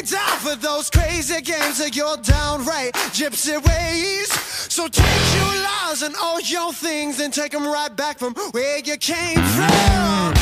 Down for those crazy games downright gypsy ways. So take your and all your things and take them right back from where you came from.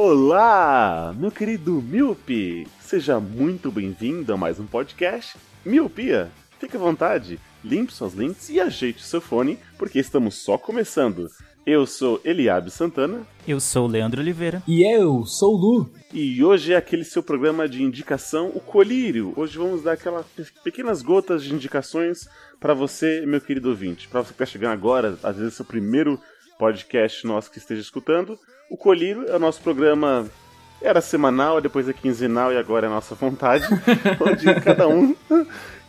Olá, meu querido Miope. Seja muito bem-vindo a mais um podcast Miopia. Fique à vontade, limpe suas lentes e ajeite seu fone, porque estamos só começando. Eu sou Eliabe Santana Eu sou o Leandro Oliveira. E eu sou o Lu. e hoje é aquele seu programa de indicação, o Colírio. Hoje vamos dar aquelas pe- pequenas gotas de indicações para você, meu querido ouvinte. Para você que está chegando agora, às vezes é o primeiro podcast nosso que esteja escutando, o Colírio é o nosso programa. Era semanal, depois é quinzenal e agora é a nossa vontade, onde cada um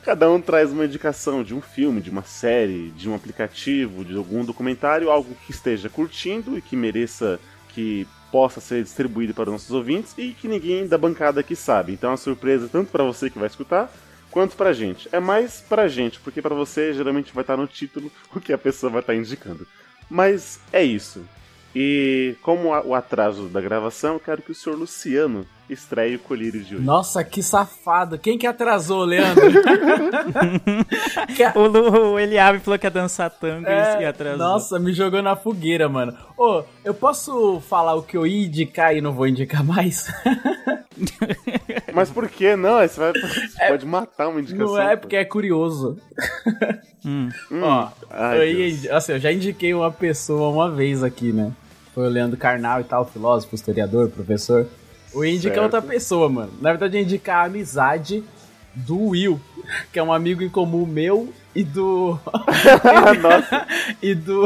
Cada um traz uma indicação de um filme, de uma série, de um aplicativo, de algum documentário, algo que esteja curtindo e que mereça que possa ser distribuído para os nossos ouvintes e que ninguém da bancada aqui sabe. Então é uma surpresa tanto para você que vai escutar quanto pra gente. É mais pra gente, porque pra você geralmente vai estar no título o que a pessoa vai estar indicando. Mas é isso. E como o atraso da gravação, quero que o senhor Luciano estreie o colírio de hoje. Nossa, que safado. Quem que atrasou, Leandro? O, Lu, o Eliabe falou que ia dançar tango É, e atrasou. nossa, me jogou na fogueira, mano. Ô, eu posso falar o que eu ia indicar e não vou indicar mais? Mas por que não? Você, vai, você pode matar uma indicação. não é pô. porque é curioso. Hum. Ó, Ai, eu, ia, assim, eu já indiquei uma pessoa uma vez aqui, né? Foi o Leandro Carnal e tal, filósofo, historiador, professor. Eu ia indicar Certo. outra pessoa, mano. Na verdade, eu ia indicar a amizade do Will, que é um amigo em comum meu e do. Nossa, e do,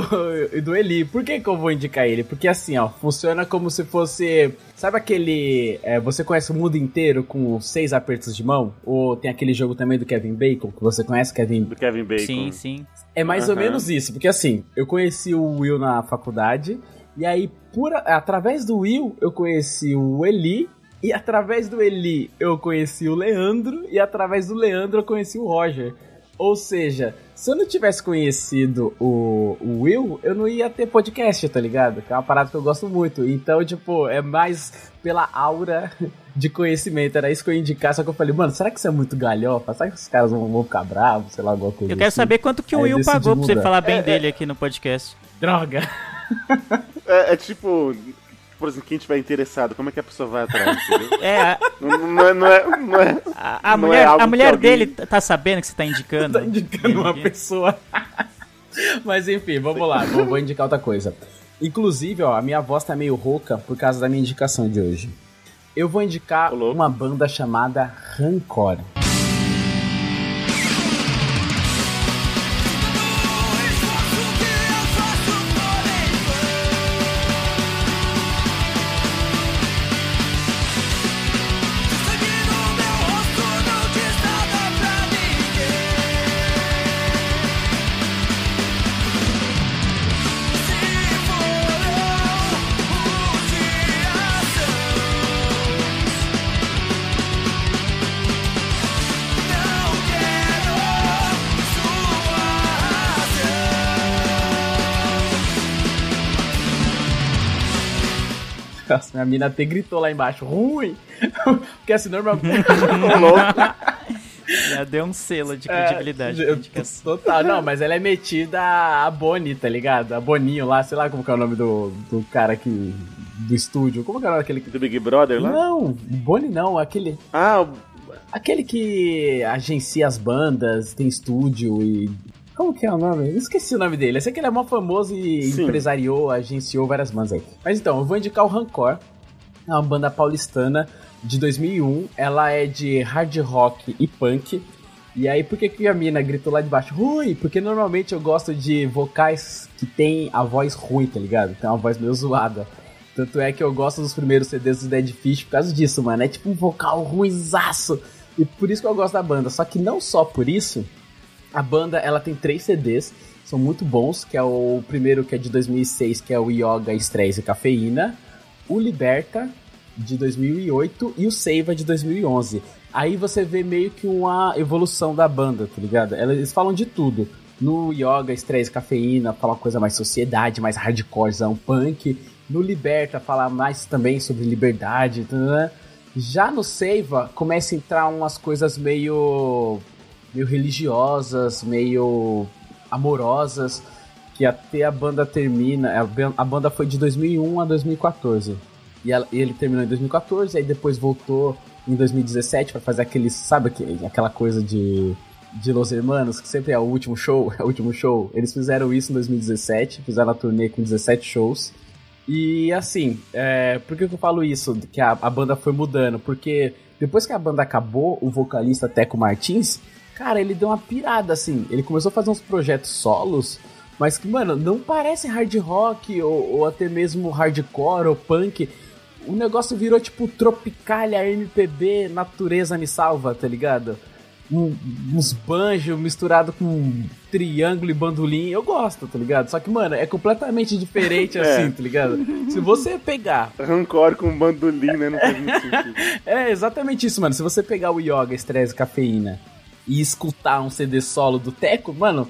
e do Eli. Por que, que eu vou indicar ele? Porque assim, ó, funciona como se fosse. Sabe aquele. é, você conhece o mundo inteiro com seis apertos de mão? Ou tem aquele jogo também do Kevin Bacon, que você conhece, Kevin? do Kevin Bacon. Sim, sim. É mais ou Aham. menos isso, porque assim, eu conheci o Will na faculdade, e aí, por, através do Will, eu conheci o Eli. E através do Eli eu conheci o Leandro, e através do Leandro eu conheci o Roger. Ou seja, se eu não tivesse conhecido o, o Will, eu não ia ter podcast, tá ligado? Que é uma parada que eu gosto muito. Então, tipo, é mais pela aura de conhecimento. Era isso que eu ia indicar, só que eu falei, mano, será que isso é muito galhofa? Será que os caras vão, vão ficar bravos? Sei lá, alguma coisa Eu quero assim? saber quanto que o Aí Will pagou pra você falar bem dele aqui no podcast. Droga! É, é tipo, por exemplo, quem tiver interessado, como é que a pessoa vai atrás? É, a, não, não é, não é, não é- a- a Não é mulher, algo a mulher alguém- dele tá sabendo que você tá indicando? tá indicando uma pessoa. Mas enfim, vamos lá, vou, vou indicar outra coisa. Inclusive, ó, a minha voz tá meio rouca por causa da minha indicação de hoje. Eu vou indicar louco. uma banda chamada Rancor. Nossa, minha mina até gritou lá embaixo, ruim! Porque assim, normalmente. Já deu um selo de É, credibilidade. indicação. Total, não, mas ela é metida a Bonnie, tá ligado? A Boninho lá, sei lá como que é o nome do, do cara que. do estúdio. Como que é o nome daquele. do Big Brother lá? Não, Bonnie não, aquele. Ah, o- Aquele que agencia as bandas, tem estúdio e. Como que é o nome? Eu esqueci o nome dele. Eu sei que ele é mó famoso e Sim. empresariou, agenciou várias bandas aí. Mas então, eu vou indicar o Rancor. É uma banda paulistana de 2001. Ela é de hard rock e punk. E aí, por que, que a mina gritou lá de baixo? Rui! Porque normalmente eu gosto de vocais que tem a voz ruim, tá ligado? Tem uma voz meio zoada. Tanto é que eu gosto dos primeiros CDs do Dead Fish por causa disso, mano. É tipo um vocal ruinzaço. E por isso que eu gosto da banda. Só que não só por isso, a banda ela tem três CDs, são muito bons, que é o primeiro que é de 2006, que é o Yoga Stress e Cafeína, o Liberta de 2008 e o Seiva de 2011. Aí você vê meio que uma evolução da banda, tá ligado? Eles falam de tudo. No Yoga, Stress, Cafeína, fala coisa mais sociedade, mais hardcorezão, punk. No Liberta, fala mais também sobre liberdade. Tá? Já no Seiva, começa a entrar umas coisas meio meio religiosas, meio amorosas, que até a banda termina. A banda foi de 2001 a 2014. E ele terminou em 2014, aí depois voltou em 2017 para fazer aquele, sabe, aquela coisa de de Los Hermanos, que sempre é o último show, é o último show. Eles fizeram isso em 2017, fizeram a turnê com 17 shows. E assim, é, por que eu falo isso? Que a, a, banda foi mudando? Porque depois que a banda acabou, o vocalista Teco Martins, cara, ele deu uma pirada assim. Ele começou a fazer uns projetos solos, mas que, mano, não parece hard rock ou, ou até mesmo hardcore ou punk. O negócio virou tipo Tropicália, MPB, Natureza me salva, tá ligado? um, uns banjos misturado com triângulo e bandolim, eu gosto, tá ligado? Só que, mano, é completamente diferente É. assim, tá ligado? Se você pegar. Rancor com bandolim, né? Não faz muito sentido. É exatamente isso, mano. Se você pegar o Yoga, Estresse e Cafeína e escutar um CD solo do Teco, mano,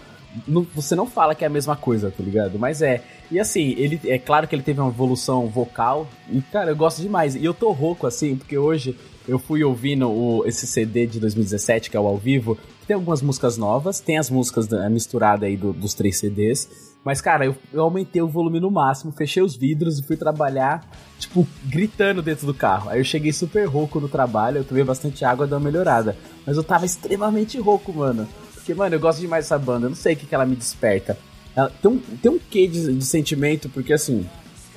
não- você não fala que é a mesma coisa, tá ligado? Mas é. E assim, ele é claro que ele teve uma evolução vocal. E, cara, eu gosto demais. E eu tô rouco, assim, porque hoje eu fui ouvindo o, esse CD de 2017, que é o ao vivo. Tem algumas músicas novas, tem as músicas da- misturadas aí do- dos três CDs. Mas, cara, eu, eu aumentei o volume no máximo, fechei os vidros e fui trabalhar, tipo, gritando dentro do carro. Aí eu cheguei super rouco no trabalho, eu tomei bastante água, deu uma melhorada. Mas eu tava extremamente rouco, mano. Porque, mano, eu gosto demais dessa banda, eu não sei o que, que ela me desperta. Ela, tem, um, tem um quê de, de sentimento, porque assim,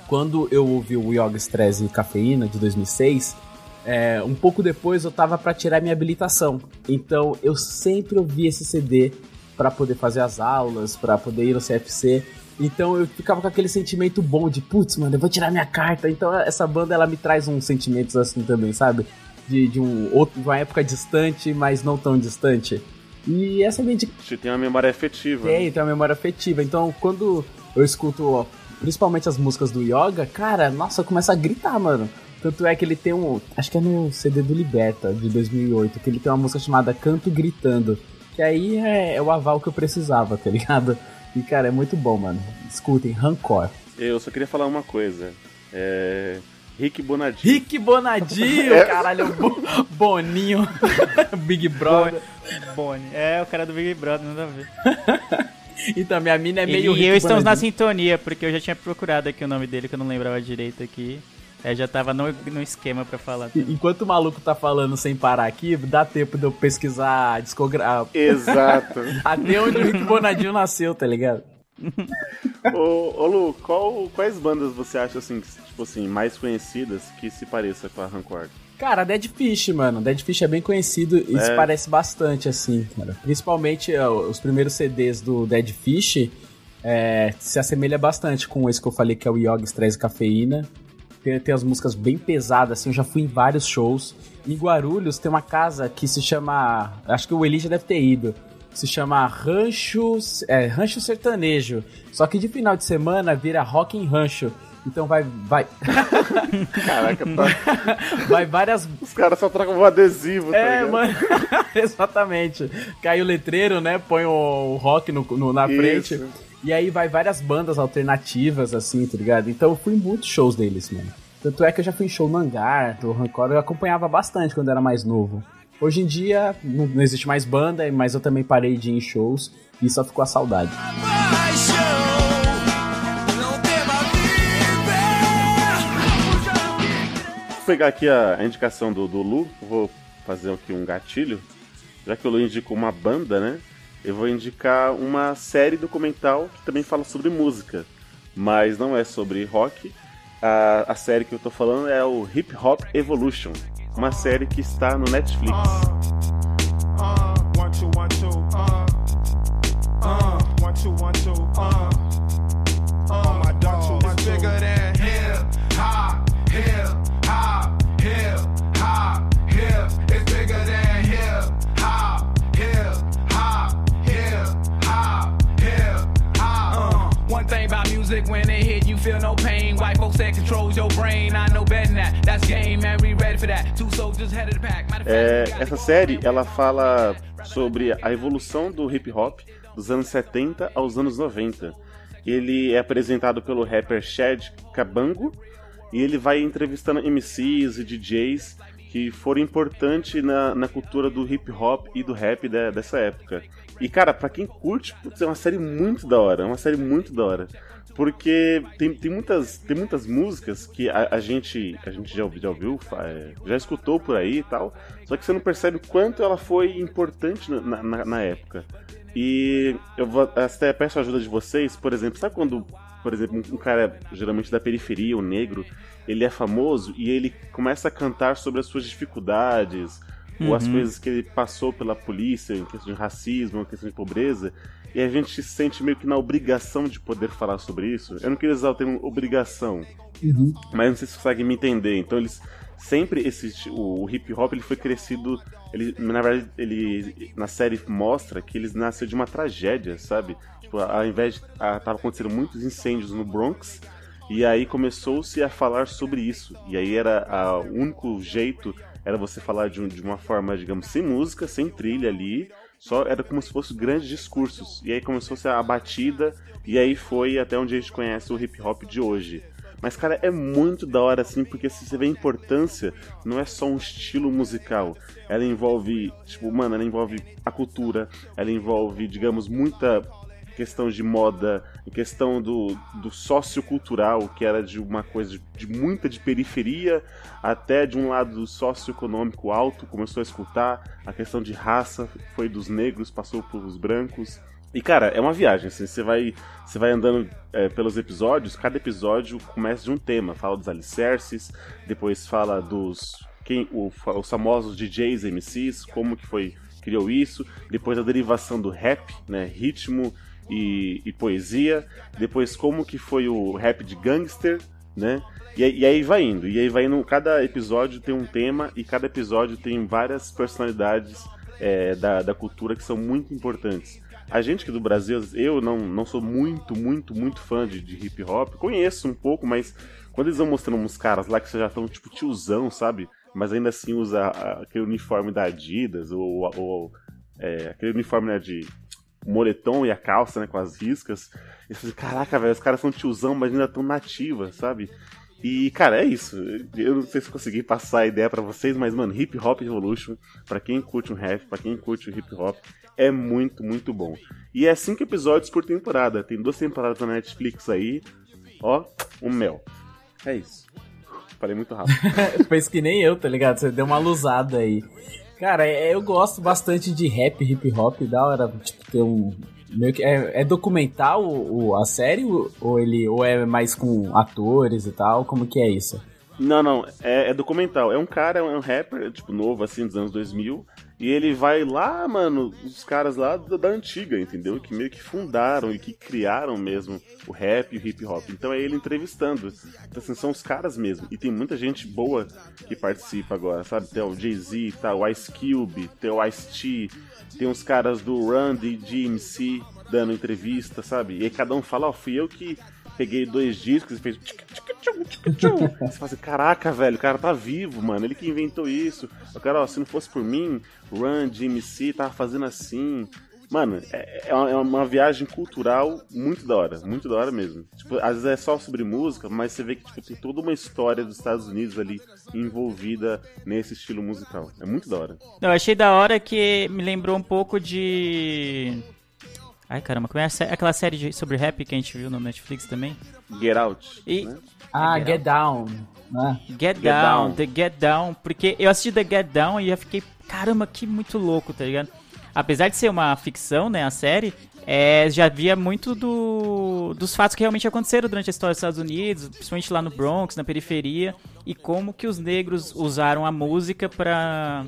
quando eu ouvi o Yoga Stress e Cafeína de 2006, é, um pouco depois eu tava pra tirar minha habilitação. Então eu sempre ouvi esse CD pra poder fazer as aulas, pra poder ir no CFC. Então eu ficava com aquele sentimento bom de, putz, mano, eu vou tirar minha carta. Então essa banda ela me traz uns sentimentos assim também, sabe? De, de, um outro, de uma época distante, mas não tão distante. E essa é a minha dica Você tem uma memória afetiva. tem, tem uma memória afetiva. Então, quando eu escuto, ó, principalmente as músicas do Yoga, cara, nossa, começa a gritar, mano. Tanto é que ele tem um. Acho que é no CD do Liberta, de 2008, que ele tem uma música chamada Canto Gritando. Que aí é, é o aval que eu precisava, tá ligado? E, cara, é muito bom, mano. Escutem, Rancor. Eu só queria falar uma coisa. É. Rick Bonadinho. Rick Bonadio, É. caralho, Bo- Boninho, Big Brother. Bonnie. É, o cara do Big Brother, nada a ver. Então, minha mina é meio e eu estamos na Bonadio. sintonia, porque eu já tinha procurado aqui o nome dele, que eu não lembrava direito aqui. Aí já tava no, no esquema pra falar. também. Enquanto o maluco tá falando sem parar aqui, dá tempo de eu pesquisar a discogra... Exato. até onde o Rick Bonadinho nasceu, tá ligado? ô, ô Lu, qual- quais bandas você acha assim, que, tipo assim, mais conhecidas que se pareça com a Rancor? Cara, Dead Fish, mano. Dead Fish é bem conhecido e É. se parece bastante, assim, cara. Principalmente ó, os primeiros CDs do Dead Fish é, se assemelha bastante com esse que eu falei, que é o Yoga Stress e Cafeína. Tem, tem as músicas bem pesadas, assim, eu já fui em vários shows. Em Guarulhos tem uma casa que se chama. Acho que o Eli já deve ter ido. Se chama Rancho, é, Rancho Sertanejo. Só que de final de semana vira Rock em Rancho. Então vai, vai, Caraca, tá- vai várias os caras só trocam um adesivo, tá É, ligado? mano. Exatamente. Cai o letreiro, né? Põe o, rock no, no- na Isso. frente. E aí vai várias bandas alternativas, assim, tá ligado? Então eu fui em muitos shows deles, mano. Tanto é que eu já fui em show no Hangar, do Rancor, eu acompanhava bastante quando era mais novo. Hoje em dia não, não existe mais banda, mas eu também parei de ir em shows e só ficou a saudade. Vou pegar aqui a, indicação do, do Lu, vou fazer aqui um gatilho. Já que o Lu indicou uma banda, né? Eu vou indicar uma série documental que também fala sobre música, mas não é sobre rock. A, a série que eu tô falando é o Hip Hop Evolution, uma série que está no Netflix. Uh, uh, uh, one, two, one, two, uh, feel no pain. White folks that controls your brain. I know better than that. That's game, man. We ready for that. Two soldiers the pack. É, essa série ela fala sobre a evolução do hip hop dos anos 70 aos anos 90. Ele é apresentado pelo rapper Chad Cabango e ele vai entrevistando MCs e DJs que foram importantes na, na cultura do hip hop e do rap de- dessa época. E cara, pra quem curte, putz, é uma série muito da hora, é uma série muito da hora. Porque tem, tem, muitas, tem muitas músicas que a, a gente, a gente já, ouviu- já ouviu, é, já escutou por aí e tal, só que você não percebe o quanto ela foi importante na, na, na época. E eu vou até peço a ajuda de vocês, por exemplo, sabe quando, por exemplo, um um cara geralmente da periferia, o negro, ele é famoso e ele começa a cantar sobre as suas dificuldades, ou as coisas que ele passou pela polícia em questão de racismo, em questão de pobreza, e a gente se sente meio que na obrigação de poder falar sobre isso. Eu não queria usar o termo obrigação, mas não sei se vocês conseguem me entender. Então eles sempre esse o, o hip hop ele foi crescido, ele na verdade ele na série mostra que eles nasceu de uma tragédia, sabe? Tipo, ao invés de ah, tava acontecendo muitos incêndios no Bronx, e aí começou-se a falar sobre isso. E aí era a- o único jeito era você falar de, de uma forma, digamos, sem música, sem trilha ali. Só era como se fossem grandes discursos. E aí começou-se a batida, e aí foi até onde a gente conhece o hip hop de hoje. Mas, cara, é muito da hora, assim, porque se você vê a importância, não é só um estilo musical. Ela envolve, tipo, mano, ela envolve a cultura, ela envolve, digamos, muita questão de moda, em questão do, do sociocultural, que era de uma coisa de, de muita de periferia até de um lado socioeconômico alto, começou a escutar, a questão de raça foi dos negros, passou pelos brancos. E cara, é uma viagem, assim, você vai, você vai andando é, pelos episódios, cada episódio começa de um tema, fala dos alicerces, depois fala dos quem o, os famosos DJs, MCs, como que foi criou isso, depois a derivação do rap, né, ritmo e, e poesia, depois como que foi o rap de gangster, né? E, e aí vai indo, e aí vai indo, cada episódio tem um tema e cada episódio tem várias personalidades é, da, da cultura que são muito importantes. A gente aqui do Brasil, eu não, não sou muito, muito, muito fã de, de hip hop, conheço um pouco, mas quando eles vão mostrando uns caras lá que já estão tipo tiozão, sabe? Mas ainda assim usa aquele uniforme da Adidas, ou, ou é, aquele uniforme né, de moletom e a calça, né, com as riscas. E você fala, caraca, velho, os caras são tiozão, mas ainda tão nativa, sabe? E, cara, é isso. Eu não sei se consegui passar a ideia pra vocês, mas, mano, Hip Hop Revolution, pra quem curte um rap, pra quem curte o hip hop, é muito, muito bom. E é cinco episódios por temporada. Tem duas temporadas na Netflix aí. Ó, um mel. É isso. Falei muito rápido. Fez que nem eu, tá ligado? Você deu uma luzada aí. Cara, é- eu gosto bastante de rap, hip hop, da hora, tipo, ter um. Meio que, é, é documental o, a série ou ele ou é mais com atores e tal? Como que é isso? Não, não, é, é documental. É um cara, é um rapper, tipo, novo, assim, dos anos 2000. E ele vai lá, mano, os caras lá da, da antiga, entendeu? Que meio que fundaram e que criaram mesmo o rap e o hip hop. Então é ele entrevistando. Então, assim, são os caras mesmo. E tem muita gente boa que participa agora, sabe? Tem o Jay-Z, tá o Ice Cube, tem o Ice-T, tem os caras do Run DMC dando entrevista, sabe? E aí cada um fala, ó, fui eu que peguei dois discos e fez. Você fala assim, caraca, velho, o cara tá vivo, mano. Ele que inventou isso. O cara, ó, se não fosse por mim, Run, DMC, tava fazendo assim. Mano, é, é uma, é uma viagem cultural muito da hora, muito da hora mesmo. Tipo, às vezes é só sobre música, mas você vê que tipo, tem toda uma história dos Estados Unidos ali envolvida nesse estilo musical. É muito da hora. Eu achei da hora que me lembrou um pouco de. Ai caramba, como é aquela série de- sobre rap que a gente viu no Netflix também? Get Out. E- né? Ah, Get Get Down. né? Get, Get Down, Down. The Get Down, porque eu assisti The Get Down e já fiquei, caramba, que muito louco, tá ligado? Apesar de ser uma ficção, né, a série, é, já via muito do, dos fatos que realmente aconteceram durante a história dos Estados Unidos, principalmente lá no Bronx, na periferia, e como que os negros usaram a música pra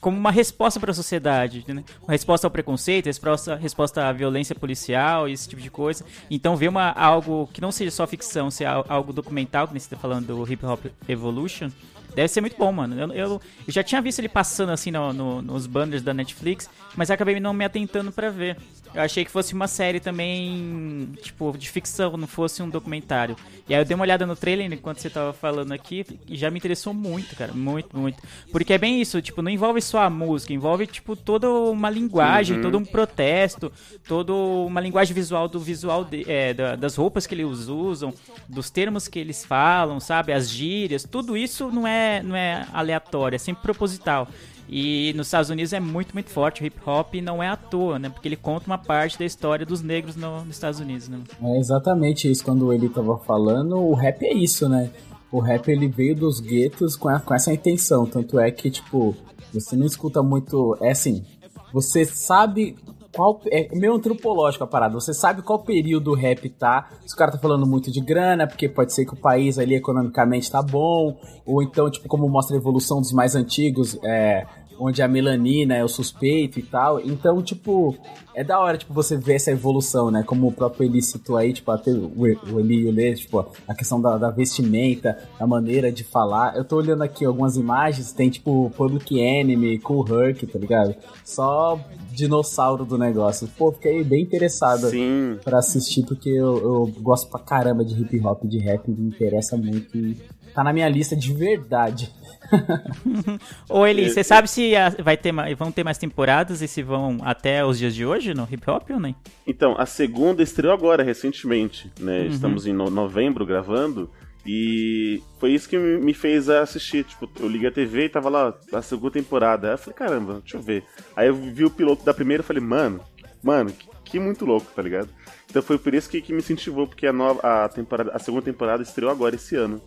como uma resposta para a sociedade, né? Uma resposta ao preconceito, resposta, resposta à violência policial, esse tipo de coisa. Então ver uma, algo que não seja só ficção, ser al- algo documental, que nem você está falando do Hip Hop Evolution, Deve ser muito bom, mano. Eu, eu, eu já tinha visto ele passando assim no- no- nos banners da Netflix, mas acabei não me atentando pra ver. Eu achei que fosse uma série também, tipo, de ficção, não fosse um documentário. E aí eu dei uma olhada no trailer enquanto você tava falando aqui e já me interessou muito, cara. Muito, muito. Porque é bem isso, tipo, não envolve só a música, envolve, tipo, toda uma linguagem, todo um protesto, toda uma linguagem visual do visual de- é, da- das roupas que eles usam, dos termos que eles falam, sabe? As gírias, tudo isso não é, não é aleatório, é sempre proposital. E nos Estados Unidos é muito, muito forte o hip hop e não é à toa, né? Porque ele conta uma parte da história dos negros no- nos Estados Unidos, né? É exatamente isso quando ele tava falando. O rap é isso, né? O rap ele veio dos guetos com, a- com essa intenção. Tanto é que, tipo, você não escuta muito. É assim, você sabe qual. É meio antropológico a parada. Você sabe qual período o rap tá. Se o cara tá falando muito de grana, porque pode ser que o país ali economicamente tá bom. Ou então, tipo, como mostra a evolução dos mais antigos, é. Onde a melanina é o suspeito e tal. Então, tipo, é da hora, tipo, você ver essa evolução, né? Como o próprio Eli citou aí, tipo, até o, Eli e o Lê, tipo, a questão da, da vestimenta, a maneira de falar. Eu tô olhando aqui algumas imagens, tem, tipo, Public Enemy, Cool Herc, tá ligado? Só dinossauro do negócio. Pô, fiquei bem interessado Sim. pra assistir, porque eu, eu gosto pra caramba de hip hop, de rap, me interessa muito e tá na minha lista de verdade. Ô Eli, É, você sabe se vai ter, vão ter mais temporadas e se vão até os dias de hoje no hip hop ou nem? Então, a segunda estreou agora, recentemente, né? Estamos em no- novembro gravando. E foi isso que me me fez assistir. Tipo, eu liguei a TV e tava lá a segunda temporada. Aí eu falei, caramba, deixa eu ver. Aí eu vi o piloto da primeira e falei, mano, mano, que, que muito louco, tá ligado? Então foi por isso que, que me incentivou, porque a, nova, a, temporada, a segunda temporada estreou agora esse ano.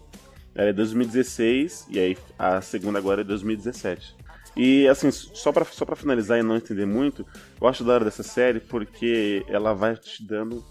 Ela é 2016 e aí a segunda agora é 2017. E assim, só pra, só pra finalizar e não entender muito, eu acho da hora dessa série porque ela vai te dando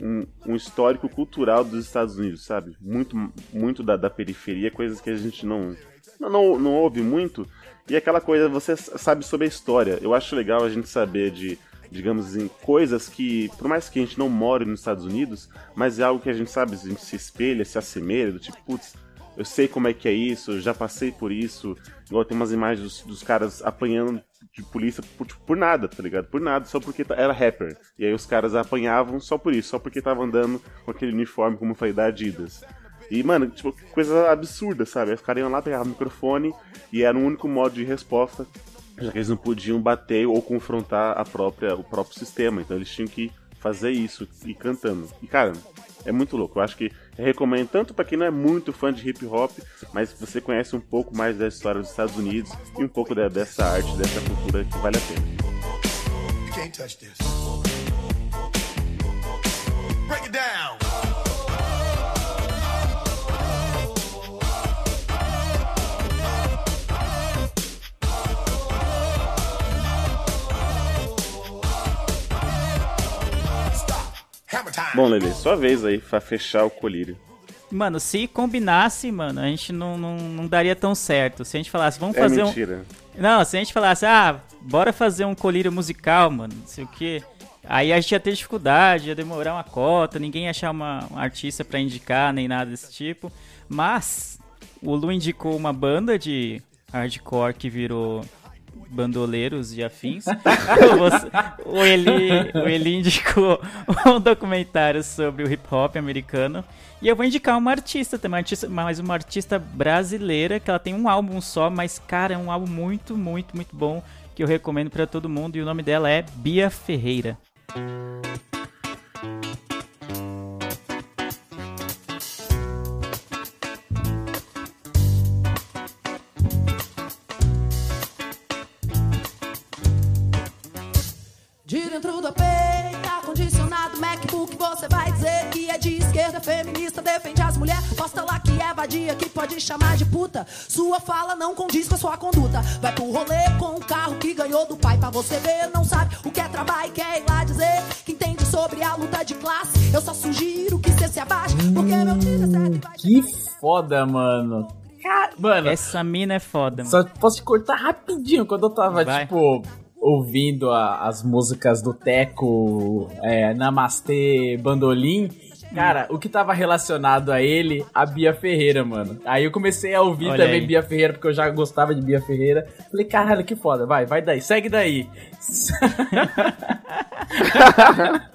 um, um histórico cultural dos Estados Unidos, sabe? Muito, muito da, da periferia, coisas que a gente não, não, não, não ouve muito. E aquela coisa, você sabe sobre a história. Eu acho legal a gente saber de, digamos assim, coisas que, por mais que a gente não more nos Estados Unidos, mas é algo que a gente sabe, a gente se espelha, se assemelha, do tipo, putz, eu sei como é que é isso, já passei por isso. Igual tem umas imagens dos, dos caras apanhando de polícia por, tipo, por nada, tá ligado? Por nada, só porque ta- era rapper. E aí os caras apanhavam só por isso, só porque tava andando com aquele uniforme, como falei, da Adidas. E, mano, tipo, coisa absurda, sabe? Os caras iam lá, pegavam o microfone e era o único modo de resposta, já que eles não podiam bater ou confrontar a própria, o próprio sistema. Então eles tinham que fazer isso e cantando. E, cara, é muito louco. Eu acho que recomendo tanto pra quem não é muito fã de hip hop, mas você conhece um pouco mais da história dos Estados Unidos e um pouco da- dessa arte, dessa cultura que vale a pena. Break it down. Bom, Lele, sua vez aí pra fechar o colírio. Mano, se combinasse, mano, a gente não, não, não daria tão certo. Se a gente falasse, vamos É fazer um. mentira. Não, se a gente falasse, ah, bora fazer um colírio musical, mano, não sei o quê. Aí a gente ia ter dificuldade, ia demorar uma cota, ninguém ia achar uma, um artista pra indicar, nem nada desse tipo. Mas o Lu indicou uma banda de hardcore que virou bandoleiros e afins. O, Eli, o Eli indicou um documentário sobre o hip hop americano. E eu vou indicar uma artista também, uma artista, mas uma artista brasileira, que ela tem um álbum só, mas, cara, é um álbum muito, muito, muito bom, que eu recomendo pra todo mundo. E o nome dela é Bia Ferreira. Feminista, defende as mulheres. Posta lá que é vadia, que pode chamar de puta. Sua fala não condiz com a sua conduta. Vai pro rolê com o carro que ganhou do pai. Pra você ver, não sabe o que é trabalho e quer ir lá dizer que entende sobre a luta de classe. Eu só sugiro que você se abaixe, porque meu tiro é certo Que foda, mano. Mano, Essa mina é foda, mano. Só posso te cortar rapidinho quando eu tava, Vai. tipo, ouvindo a- as músicas do Teco, é, Namastê, Bandolim. Cara, o que tava relacionado a ele, a Bia Ferreira, mano. Aí eu comecei a ouvir Olha também aí. Bia Ferreira, porque eu já gostava de Bia Ferreira. Falei, caralho, que foda. Vai, vai daí, segue daí.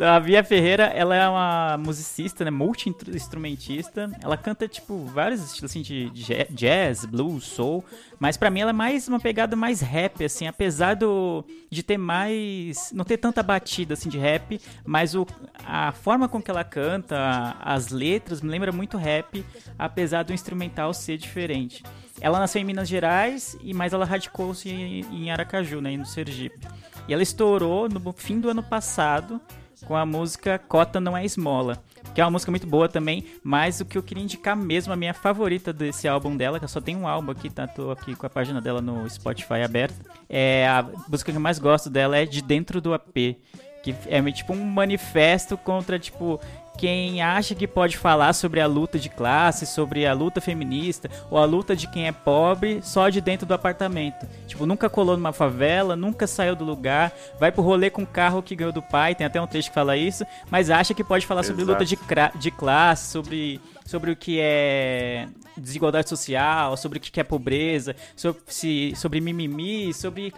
A Bia Ferreira, ela é uma musicista, né, multi-instrumentista. Ela canta, tipo, vários estilos, assim, de ja- jazz, blues, soul. Mas pra mim ela é mais uma pegada mais rap, assim, apesar do, de ter mais... Não ter tanta batida, assim, de rap, mas o, a forma com que ela canta, as letras, me lembra muito rap, apesar do instrumental ser diferente. Ela nasceu em Minas Gerais, e mas ela radicou-se em Aracaju, né, no Sergipe. E ela estourou no fim do ano passado com a música Cota Não É Esmola, que é uma música muito boa também, mas o que eu queria indicar mesmo, a minha favorita desse álbum dela, que eu só tenho um álbum aqui, tá? Tô aqui com a página dela no Spotify aberta, é a música que eu mais gosto dela é De Dentro do AP, que é tipo um manifesto contra, tipo, quem acha que pode falar sobre a luta de classe, sobre a luta feminista, ou a luta de quem é pobre só de dentro do apartamento. Tipo, nunca colou numa favela, nunca saiu do lugar, vai pro rolê com o carro que ganhou do pai, tem até um texto que fala isso, mas acha que pode falar sobre Exato. luta de, de classe, sobre, sobre o que é desigualdade social, sobre o que é pobreza, sobre, se, sobre mimimi, sobre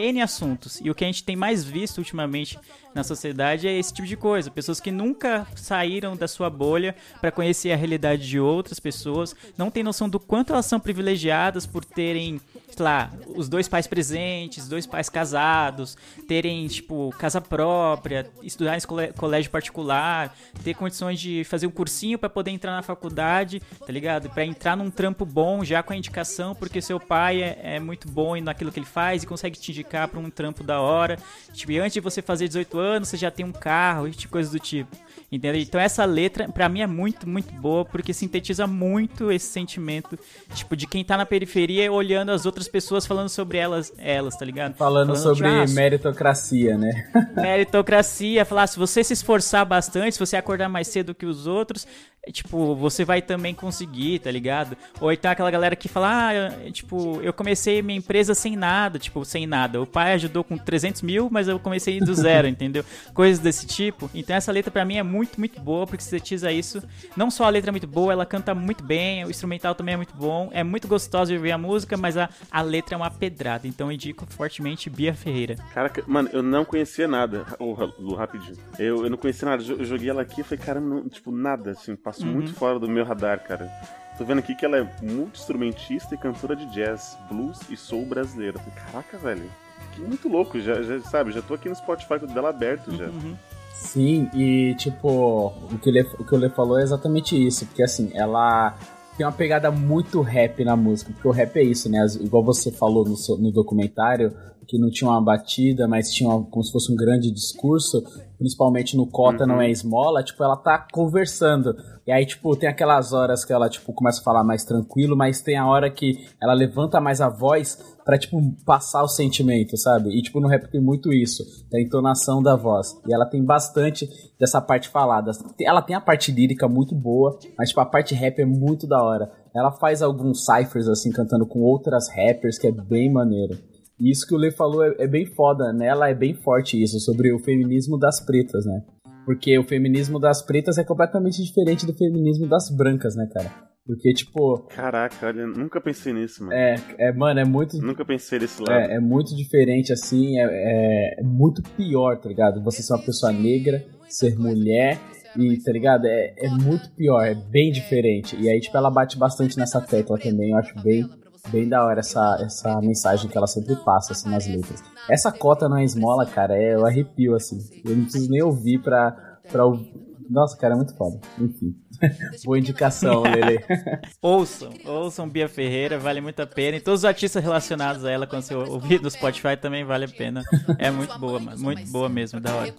N assuntos. E o que a gente tem mais visto ultimamente na sociedade é esse tipo de coisa. Pessoas que nunca saíram da sua bolha para conhecer a realidade de outras pessoas, não têm noção do quanto elas são privilegiadas por terem, sei lá, os dois pais presentes, dois pais casados, terem, tipo, casa própria, estudar em colégio particular, ter condições de fazer um cursinho para poder entrar na faculdade, tá ligado? Para entrar num trampo bom já com a indicação, porque seu pai é, é muito bom naquilo que ele faz e consegue te indicar para um trampo da hora. Tipo, antes de você fazer 18 anos, você já tem um carro e tipo, coisas do tipo. Entendeu? Então essa letra, pra mim, é muito, muito boa, porque sintetiza muito esse sentimento, tipo, de quem tá na periferia olhando as outras pessoas falando sobre elas, elas tá ligado? Falando sobre tipo, ah, meritocracia, né? meritocracia, falar se você se esforçar bastante, se você acordar mais cedo que os outros, tipo, você vai também conseguir, tá ligado? Ou então aquela galera que fala, ah, eu- tipo, eu comecei minha empresa sem nada, tipo, sem nada. O pai ajudou com 300 mil, mas eu comecei do zero, entendeu? Coisas desse tipo. Então essa letra pra mim é muito, muito boa, porque sintetiza isso. Não só a letra é muito boa, ela canta muito bem, o instrumental também é muito bom. É muito gostoso de ouvir a música, mas a, a letra é uma pedrada. Então eu indico fortemente Bia Ferreira. Caraca, mano, eu não conhecia nada. Ô, Lu, rapidinho. Eu, eu não conhecia nada. Eu joguei ela aqui e falei, cara, não, tipo, nada, assim, passou Uhum. muito fora do meu radar, cara. Tô vendo aqui que ela é multi-instrumentista e cantora de jazz, blues e soul brasileira. Caraca, velho. Que muito louco, já, já sabe, já tô aqui no Spotify com o dela aberto já. Uhum. Sim, e tipo, o que, o Lê, o que o Lê falou é exatamente isso, porque assim, ela tem uma pegada muito rap na música, porque o rap é isso, né? Igual você falou no, seu- no documentário, que não tinha uma batida, mas tinha uma- como se fosse um grande discurso, principalmente no Cota Não É Esmola, tipo, ela tá conversando. E aí, tipo, tem aquelas horas que ela, tipo, começa a falar mais tranquilo, mas tem a hora que ela levanta mais a voz pra, tipo, passar o sentimento, sabe? E, tipo, no rap tem muito isso, da entonação da voz. E ela tem bastante dessa parte falada. Ela tem a parte lírica muito boa, mas, tipo, a parte rap é muito da hora. Ela faz alguns cyphers, assim, cantando com outras rappers, que é bem maneiro. E isso que o Lê falou é, é bem foda, nela é bem forte isso, sobre o feminismo das pretas, né? Porque o feminismo das pretas é completamente diferente do feminismo das brancas, né, cara? Porque, tipo, Caraca, olha, nunca pensei nisso, mano. é, é mano, é muito Nunca pensei desse lado. é, é muito diferente, assim, é, é- é muito pior, tá ligado? Você ser uma pessoa negra, ser mulher, e, tá ligado? É, é muito pior, é bem diferente. E aí, tipo, ela bate bastante nessa tecla também, eu acho bem, bem da hora essa, essa mensagem que ela sempre passa, assim, nas letras. Essa cota não é esmola, cara, é, eu arrepio, assim. Eu não preciso nem ouvir pra, pra ouvir. Nossa, cara, é muito foda. Enfim. Boa indicação, Lele. Ouçam, ouçam Bia Ferreira, vale muito a pena. E todos os artistas relacionados a ela, quando você ouvir no Spotify, também vale a pena. É muito boa, mano. Muito boa mesmo, da hora.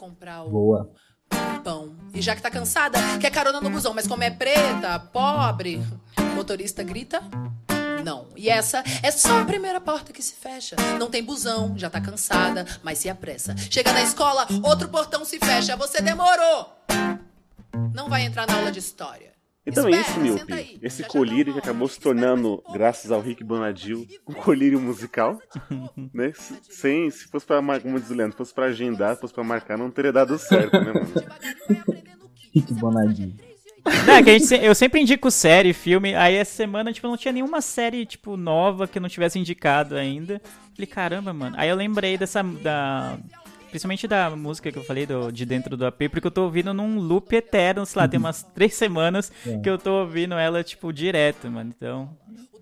Boa. pão. E já que tá cansada, quer carona no busão, mas como é preta, pobre, o motorista grita. Não. E essa é só a primeira porta que se fecha. Não tem busão, já tá cansada, mas se apressa. Chega na escola, outro portão se fecha. Você demorou! Não vai entrar na aula de história. Então é Espera, isso, senta Miopi. aí. Esse Já já colírio que acabou se tornando, graças ao Rick Bonadil, um colírio musical, né? Se- Sem, se fosse pra, mar- como diz o Leandro, se fosse pra agendar, se fosse pra marcar, não teria dado certo, né, mano? Rick Bonadinho. Não, é que a gente, eu sempre indico série, filme. Aí essa semana, tipo, não tinha nenhuma série, tipo, nova que eu não tivesse indicado ainda. Falei, caramba, mano. Aí eu lembrei dessa. Da, principalmente da música que eu falei do, de dentro do AP, porque eu tô ouvindo num loop eterno, sei lá, tem umas três semanas que eu tô ouvindo ela, tipo, direto, mano. Então.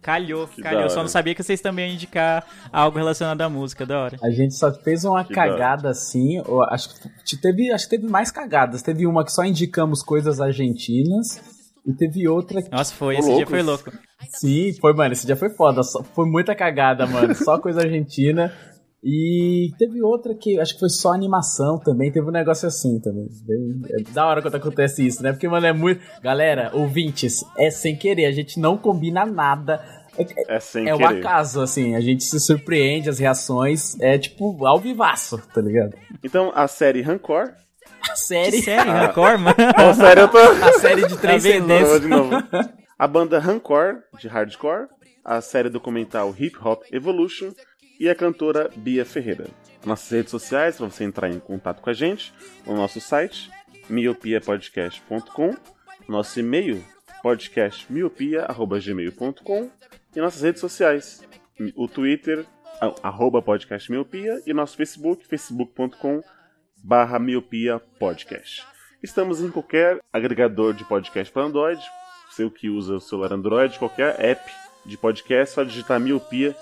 Calhou, Que calhou. Só não sabia que vocês também iam indicar algo relacionado à música, da hora. A gente só fez uma Que cagada assim. ou acho, que teve, acho que teve mais cagadas. Teve uma que só indicamos coisas argentinas. E teve outra que. Nossa, foi, esse dia loucos. foi louco. Sim, foi, mano. Esse dia foi foda. só- foi muita cagada, mano. Só coisa argentina. E teve outra que acho que foi só animação também. Teve um negócio assim também. Bem- é da hora quando acontece isso, né? Porque, mano, é muito. Galera, ouvintes, é sem querer. A gente não combina nada. É, É sem é o querer. acaso, assim. A gente se surpreende, as reações. É tipo ao vivaço, tá ligado? Então, a série Rancor. A série. Sério, Rancor, mano? Ó, sério, eu tô. A série de três Tá? CDs. De novo. A banda Rancor, de hardcore. A série documental Hip Hop Evolution. E a cantora Bia Ferreira. Nossas redes sociais, para você entrar em contato com a gente. O nosso site, miopiapodcast.com. Nosso e-mail, podcastmiopia.gmail.com. E nossas redes sociais, o Twitter, arroba podcastmiopia. E nosso Facebook, facebook.com barra miopia podcast. Estamos em qualquer agregador de podcast para Android, você que usa o celular Android, qualquer app de podcast, só digitar miopia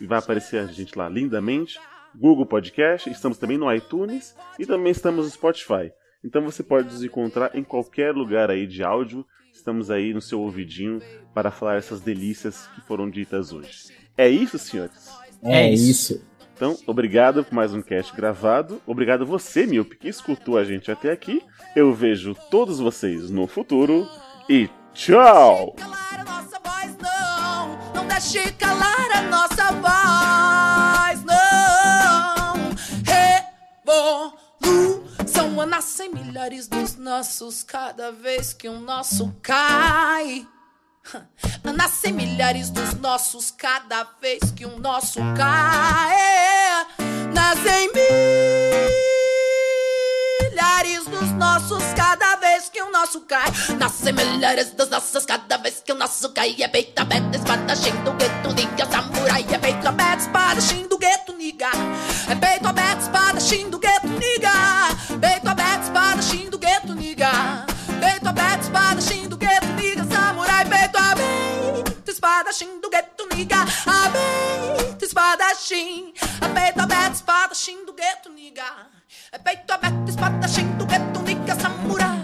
e vai aparecer a gente lá lindamente. Google Podcast, estamos também no iTunes e também estamos no Spotify. Então você pode nos encontrar em qualquer lugar aí de áudio. Estamos aí no seu ouvidinho para falar essas delícias que foram ditas hoje. É isso, senhores? É, É isso. Então, obrigado por mais um cast gravado. Obrigado você, Miope, que escutou a gente até aqui. Eu vejo todos vocês no futuro. E tchau! Deixe calar a nossa voz, não. Revolução, nascem milhares dos nossos cada vez que um nosso cai. Nascem milhares dos nossos cada vez que um nosso cai. Nascem milhares dos nossos cada vez que o nosso cai. Nascem milhares dos nossos cada vez que o nosso cai. É peito aberto, espadachim do gueto, niga, samurai. É peito aberto, espadachim do gueto, niga. É peito aberto, espadachim do gueto, niga. Peito aberto, espadachim do gueto, niga. Peito aberto, espadachim do gueto, niga, samurai. Peito aberto, espadachim do gueto, niga. Aberto. É peito aberto, espadachim do gueto, niga. É peito aberto, espadachim do gueto, niga, samurai.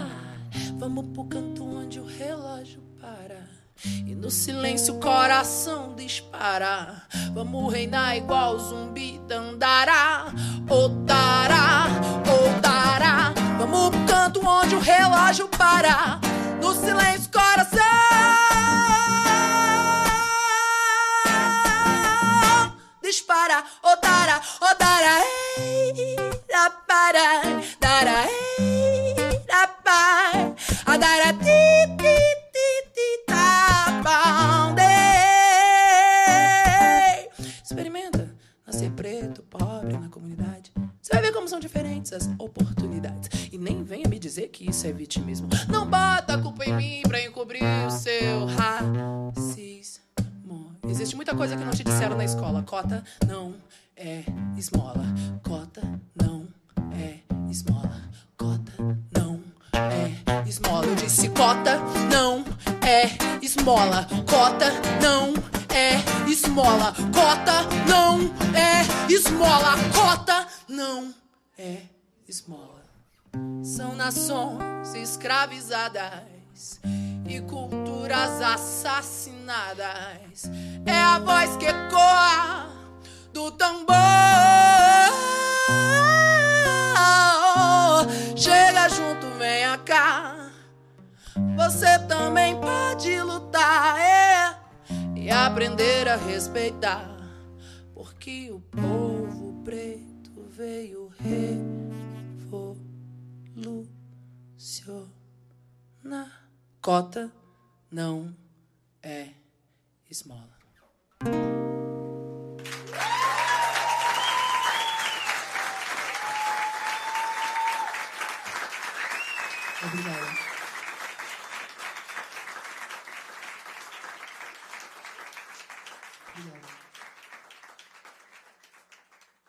Vamos pro canto onde o relógio para. E no silêncio o coração dispara. Vamos reinar igual zumbi dandará. Otará, otará. Vamos pro canto onde o relógio para. No silêncio o coração Experimenta nascer preto, pobre na comunidade. Você vai ver como são diferentes as oportunidades. E nem venha me dizer que isso é vitimismo. Não bota a culpa em mim pra encobrir o seu racismo. Existe muita coisa que não te disseram na escola. Cota não é esmola. Cota não esmola. Cota não é esmola. Eu disse cota não é esmola. Cota não é esmola. Cota não é esmola. Cota não é esmola. São nações escravizadas e culturas assassinadas. É a voz que ecoa do tambor. Você também pode lutar é, e aprender a respeitar. Porque o povo preto veio revolucionar. Cota não é esmola. Obrigada.